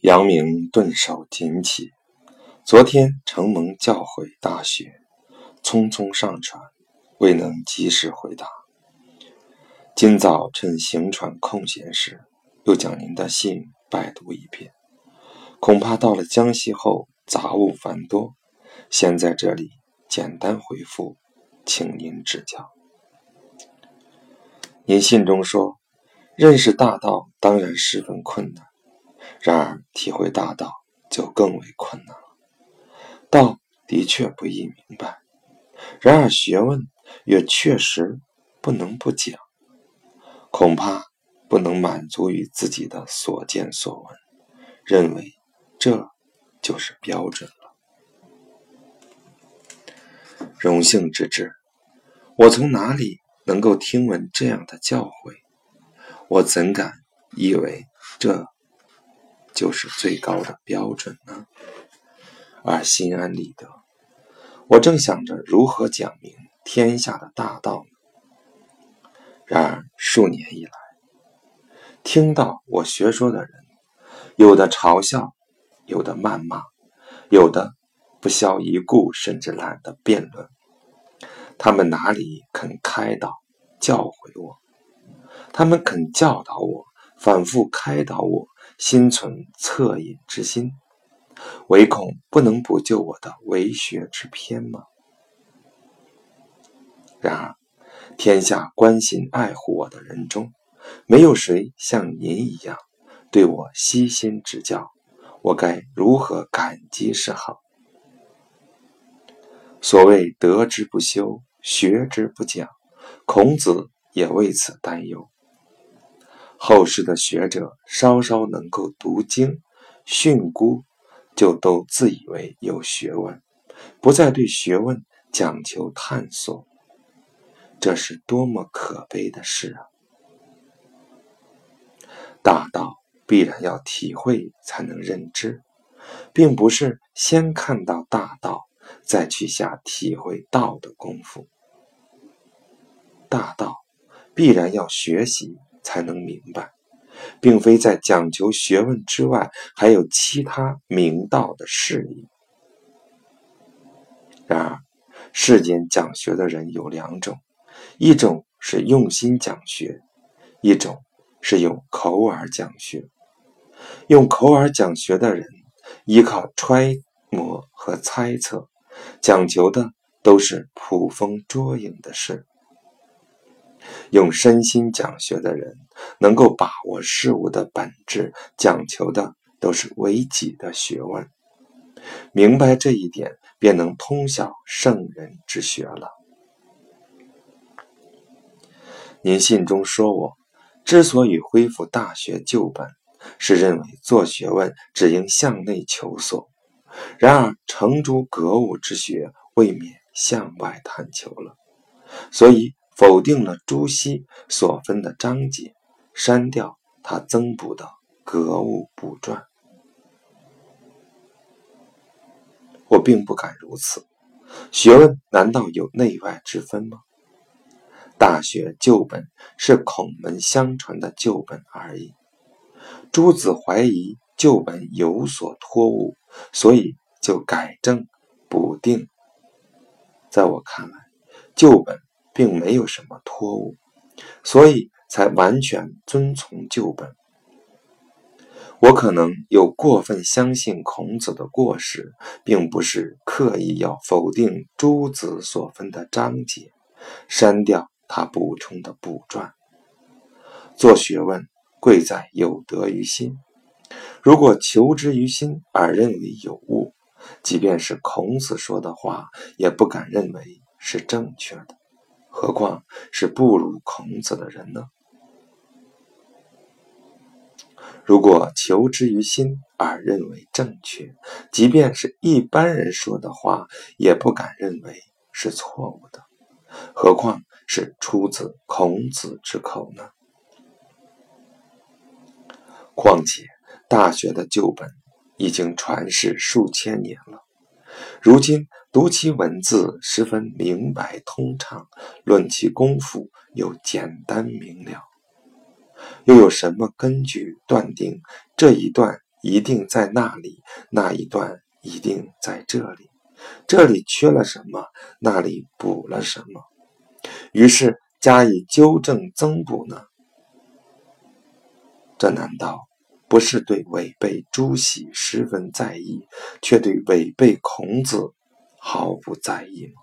杨明顿首紧起。昨天承蒙教诲大雪，匆匆上船，未能及时回答。今早趁行船空闲时，又将您的信拜读一遍。恐怕到了江西后杂物繁多，先在这里简单回复，请您指教。您信中说，认识大道当然十分困难，然而体会大道就更为困难了。道的确不易明白，然而学问也确实不能不讲。恐怕不能满足于自己的所见所闻，认为这就是标准了。荣幸之至，我从哪里能够听闻这样的教诲？我怎敢以为这就是最高的标准呢？而心安理得。我正想着如何讲明天下的大道。然而数年以来，听到我学说的人，有的嘲笑，有的谩骂，有的不屑一顾，甚至懒得辩论。他们哪里肯开导、教诲我？他们肯教导我，反复开导我，心存恻隐之心。唯恐不能补救我的为学之偏吗？然而，天下关心爱护我的人中，没有谁像您一样对我悉心指教，我该如何感激是好？所谓得之不修，学之不讲，孔子也为此担忧。后世的学者稍稍能够读经训诂。就都自以为有学问，不再对学问讲求探索，这是多么可悲的事啊！大道必然要体会才能认知，并不是先看到大道再去下体会道的功夫。大道必然要学习才能明白。并非在讲求学问之外，还有其他明道的事宜。然而，世间讲学的人有两种：一种是用心讲学，一种是用口耳讲学。用口耳讲学的人，依靠揣摩和猜测，讲求的都是捕风捉影的事。用身心讲学的人，能够把握事物的本质，讲求的都是为己的学问。明白这一点，便能通晓圣人之学了。您信中说我之所以恢复大学旧本，是认为做学问只应向内求索；然而成诸格物之学，未免向外探求了，所以。否定了朱熹所分的章节，删掉他增补的格物补传。我并不敢如此。学问难道有内外之分吗？大学旧本是孔门相传的旧本而已。朱子怀疑旧本有所脱误，所以就改正补定。在我看来，旧本。并没有什么托物，所以才完全遵从旧本。我可能有过分相信孔子的过失，并不是刻意要否定诸子所分的章节，删掉他补充的补传。做学问贵在有德于心，如果求之于心而认为有误，即便是孔子说的话，也不敢认为是正确的。何况是不如孔子的人呢？如果求之于心而认为正确，即便是一般人说的话，也不敢认为是错误的。何况是出自孔子之口呢？况且，大学的旧本已经传世数千年了，如今。读其文字十分明白通畅，论其功夫又简单明了，又有什么根据断定这一段一定在那里，那一段一定在这里，这里缺了什么，那里补了什么，于是加以纠正增补呢？这难道不是对违背朱熹十分在意，却对违背孔子毫不在意吗？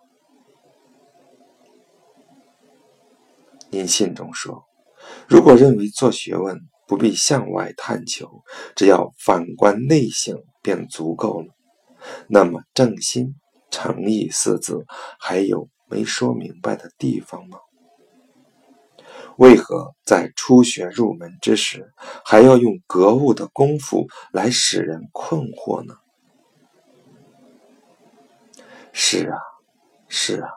您信中说，如果认为做学问不必向外探求，只要反观内省便足够了，那么正心、诚意四字还有没说明白的地方吗？为何在初学入门之时，还要用格物的功夫来使人困惑呢？是啊，是啊。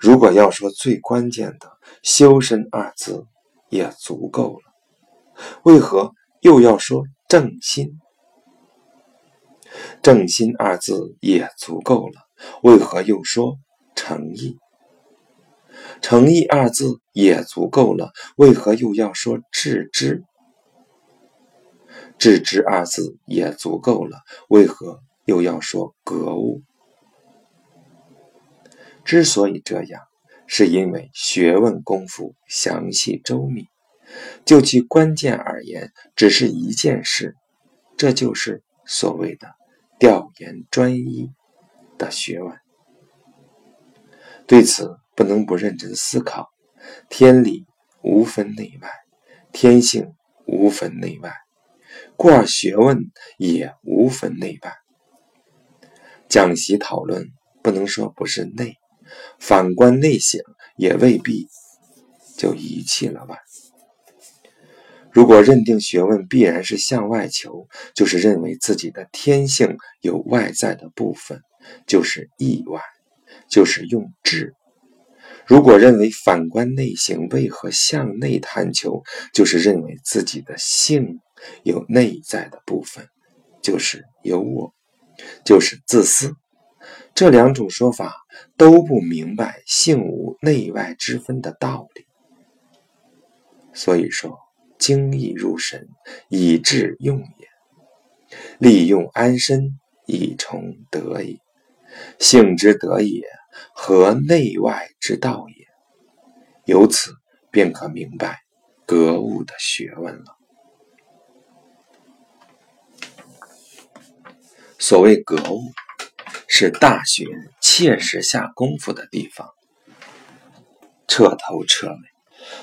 如果要说最关键的“修身”二字，也足够了。为何又要说正心？正心二字也足够了。为何又说诚意？诚意二字也足够了。为何又要说致知？致知二字也足够了。为何又要说格物？之所以这样，是因为学问功夫详细周密，就其关键而言，只是一件事，这就是所谓的调研专一的学问。对此，不能不认真思考。天理无分内外，天性无分内外，故而学问也无分内外。讲习讨论，不能说不是内。反观内省，也未必就遗弃了外。如果认定学问必然是向外求，就是认为自己的天性有外在的部分，就是意外，就是用智；如果认为反观内省为何向内探求，就是认为自己的性有内在的部分，就是有我，就是自私。这两种说法都不明白性无内外之分的道理，所以说精义入神，以致用也；利用安身，以成德也。性之德也，和内外之道也。由此便可明白格物的学问了。所谓格物。是大学切实下功夫的地方，彻头彻尾，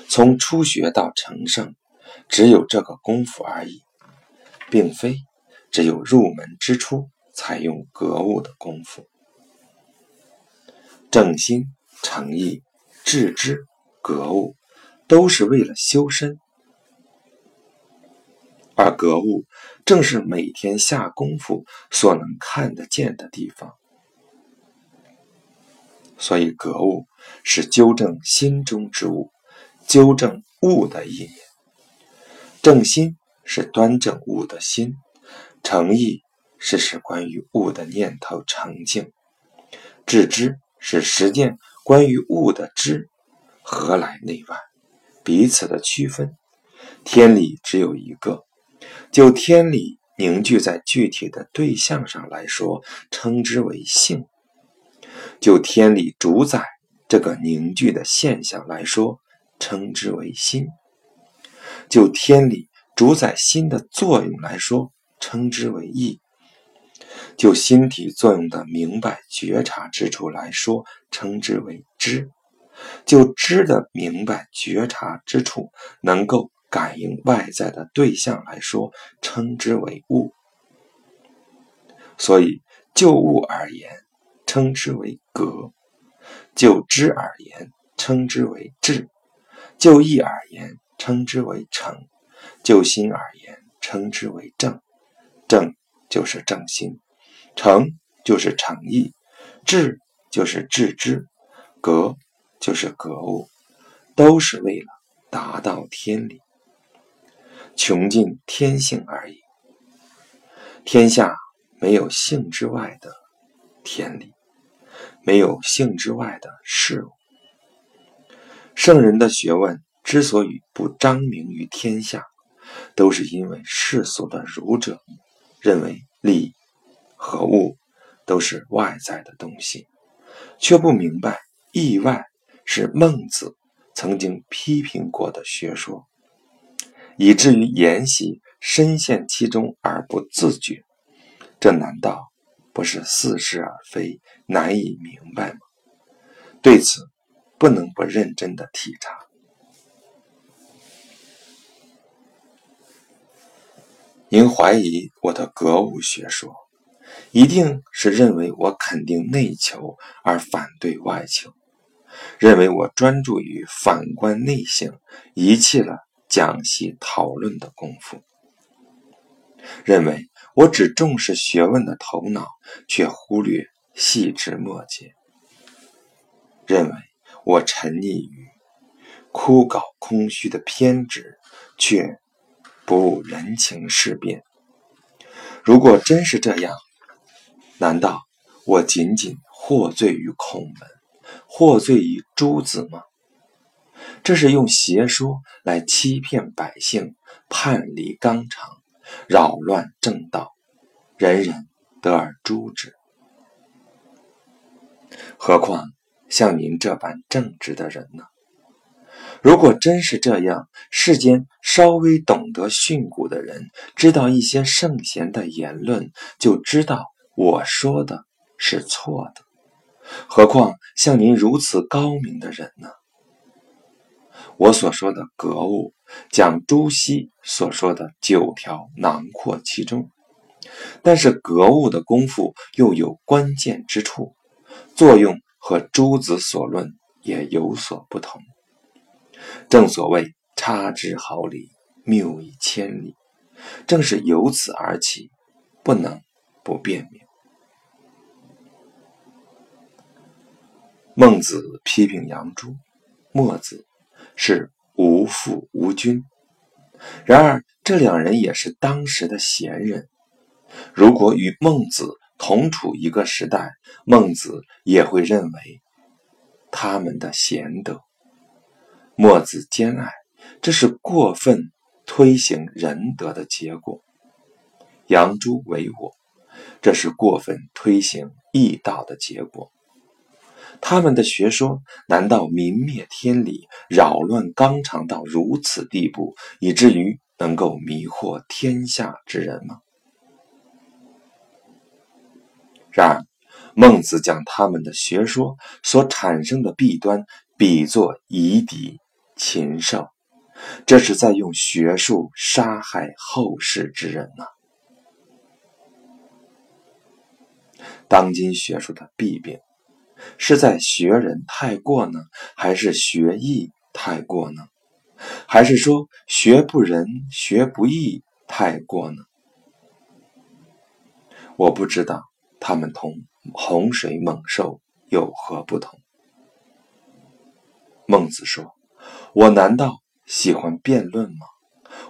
从初学到成圣，只有这个功夫而已，并非只有入门之初才用格物的功夫。正心、诚意、致知、格物，都是为了修身。而格物正是每天下功夫所能看得见的地方，所以格物是纠正心中之物，纠正物的意念；正心是端正物的心；诚意是使关于物的念头澄净；致知是实践关于物的知。何来内外？彼此的区分，天理只有一个。就天理凝聚在具体的对象上来说，称之为性；就天理主宰这个凝聚的现象来说，称之为心；就天理主宰心的作用来说，称之为意；就心体作用的明白觉察之处来说，称之为知；就知的明白觉察之处，能够。感应外在的对象来说，称之为物；所以就物而言，称之为格；就知而言，称之为智；就义而言，称之为诚；就心而言，称之为正。正就是正心，诚就是诚意，智就是智知，格就是格物，都是为了达到天理。穷尽天性而已。天下没有性之外的天理，没有性之外的事物。圣人的学问之所以不彰明于天下，都是因为世俗的儒者认为利和物都是外在的东西，却不明白意外是孟子曾经批评过的学说，以至于沿袭深陷其中而不自觉。这难道不是似是而非、难以明白吗？对此，不能不认真的体察。您怀疑我的格物学说，一定是认为我肯定内求而反对外求，认为我专注于反观内省，遗弃了讲习讨论的功夫，认为我只重视学问的头脑，却忽略细枝末节，认为我沉溺于枯槁空虚的偏执，却。不悟人情世变。如果真是这样，难道我仅仅获罪于孔门，获罪于诸子吗？这是用邪说来欺骗百姓，叛离纲常，扰乱正道，人人得而诛之。何况像您这般正直的人呢？如果真是这样，世间稍微懂得训诂的人，知道一些圣贤的言论，就知道我说的是错的。何况像您如此高明的人呢？我所说的格物，讲朱熹所说的九条囊括其中，但是格物的功夫又有关键之处，作用和诸子所论也有所不同。正所谓差之毫厘，谬以千里，正是由此而起，不能不辨明。孟子批评杨朱、墨子是无父无君，然而这两人也是当时的贤人。如果与孟子同处一个时代，孟子也会认为他们的贤德。墨子兼爱，这是过分推行仁德的结果；杨朱为我，这是过分推行义道的结果。他们的学说难道泯灭天理、扰乱纲常到如此地步，以至于能够迷惑天下之人吗？然而，孟子将他们的学说所产生的弊端比作夷狄。禽兽，这是在用学术杀害后世之人呐！当今学术的弊病，是在学人太过呢，还是学艺太过呢？还是说学不仁、学不义太过呢？我不知道他们同洪水猛兽有何不同。孟子说。我难道喜欢辩论吗？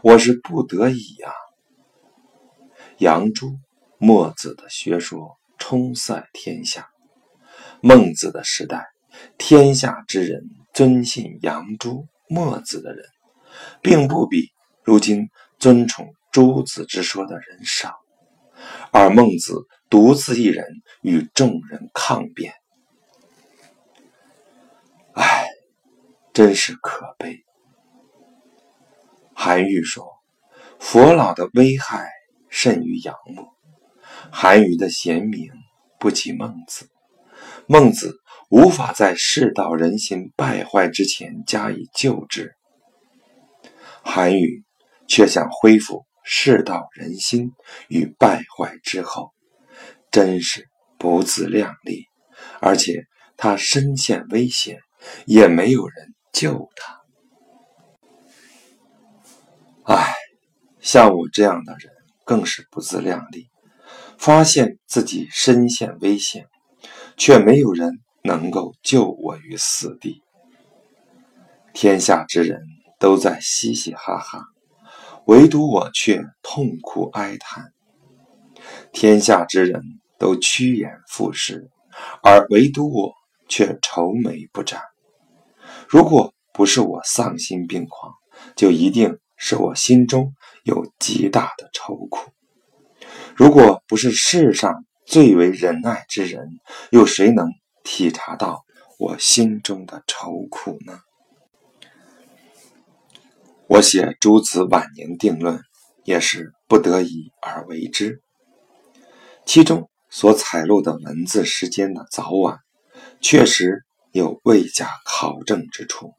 我是不得已呀。杨朱、墨子的学说冲塞天下，孟子的时代，天下之人尊信杨朱、墨子的人，并不比如今尊崇诸子之说的人少，而孟子独自一人与众人抗辩。唉。真是可悲。韩愈说：“佛老的危害甚于杨墨。”韩愈的贤明不及孟子。孟子无法在世道人心败坏之前加以救治，韩愈却想恢复世道人心与败坏之后，真是不自量力。而且他身陷危险，也没有人。救他！唉，像我这样的人更是不自量力，发现自己身陷危险，却没有人能够救我于死地。天下之人都在嘻嘻哈哈，唯独我却痛哭哀叹；天下之人都趋炎附势，而唯独我却愁眉不展。如果不是我丧心病狂，就一定是我心中有极大的愁苦。如果不是世上最为仁爱之人，又谁能体察到我心中的愁苦呢？我写诸子晚年定论，也是不得已而为之。其中所采录的文字时间的早晚，确实有未加考证之处。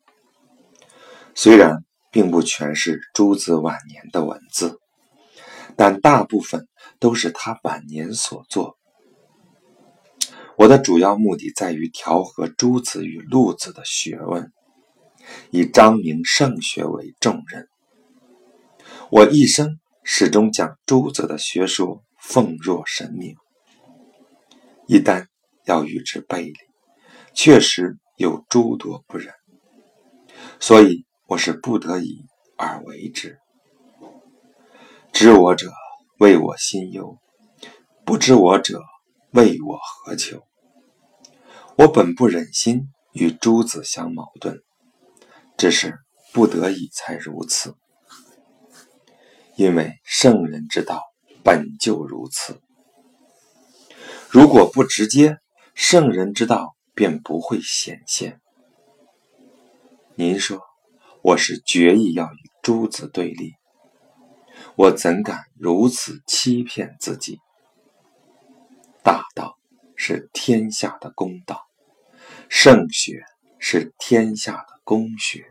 虽然并不全是诸子晚年的文字，但大部分都是他晚年所作。我的主要目的在于调和诸子与陆子的学问。以张明圣学为重任，我一生始终将诸子的学说奉若神明。一旦要与之背离，确实有诸多不忍，所以我是不得已而为之。知我者，为我心忧；不知我者，为我何求？我本不忍心与诸子相矛盾。只是不得已才如此，因为圣人之道本就如此。如果不直接，圣人之道便不会显现。您说我是决意要与诸子对立，我怎敢如此欺骗自己？大道是天下的公道，圣学是天下的。公学，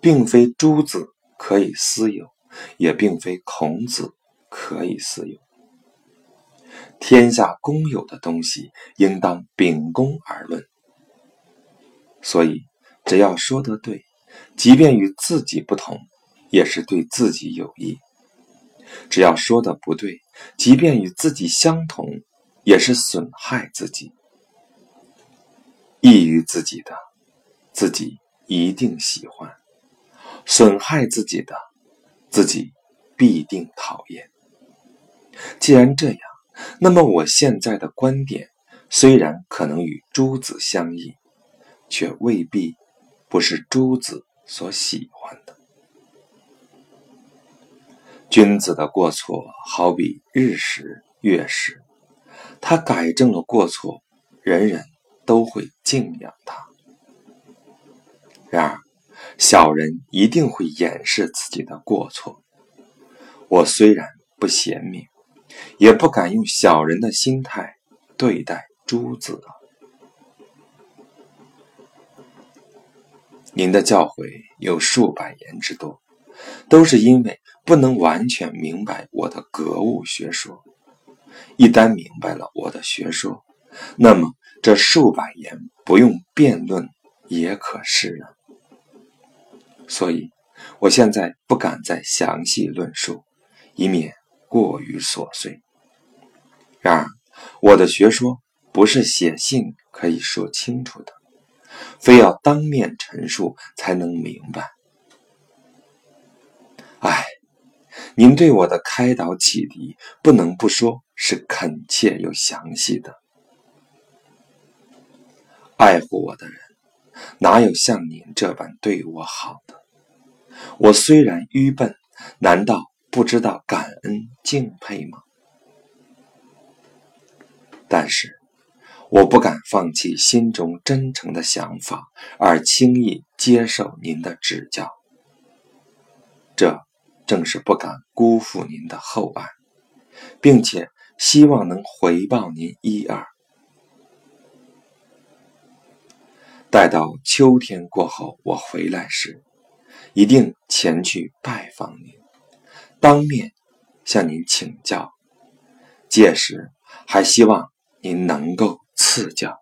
并非诸子可以私有，也并非孔子可以私有。天下公有的东西，应当秉公而论。所以，只要说得对，即便与自己不同，也是对自己有益；只要说的不对，即便与自己相同，也是损害自己。益于自己的，自己。一定喜欢损害自己的，自己必定讨厌。既然这样，那么我现在的观点虽然可能与诸子相异，却未必不是诸子所喜欢的。君子的过错好比日食、月食，他改正了过错，人人都会敬仰他。然而，小人一定会掩饰自己的过错。我虽然不贤明，也不敢用小人的心态对待诸子您的教诲有数百言之多，都是因为不能完全明白我的格物学说。一旦明白了我的学说，那么这数百言不用辩论也可释然。所以，我现在不敢再详细论述，以免过于琐碎。然而，我的学说不是写信可以说清楚的，非要当面陈述才能明白。唉，您对我的开导启迪，不能不说是恳切又详细的。爱护我的人，哪有像您这般对我好的？我虽然愚笨，难道不知道感恩敬佩吗？但是，我不敢放弃心中真诚的想法，而轻易接受您的指教。这正是不敢辜负您的厚爱，并且希望能回报您一二。待到秋天过后，我回来时。一定前去拜访您，当面向您请教。届时，还希望您能够赐教。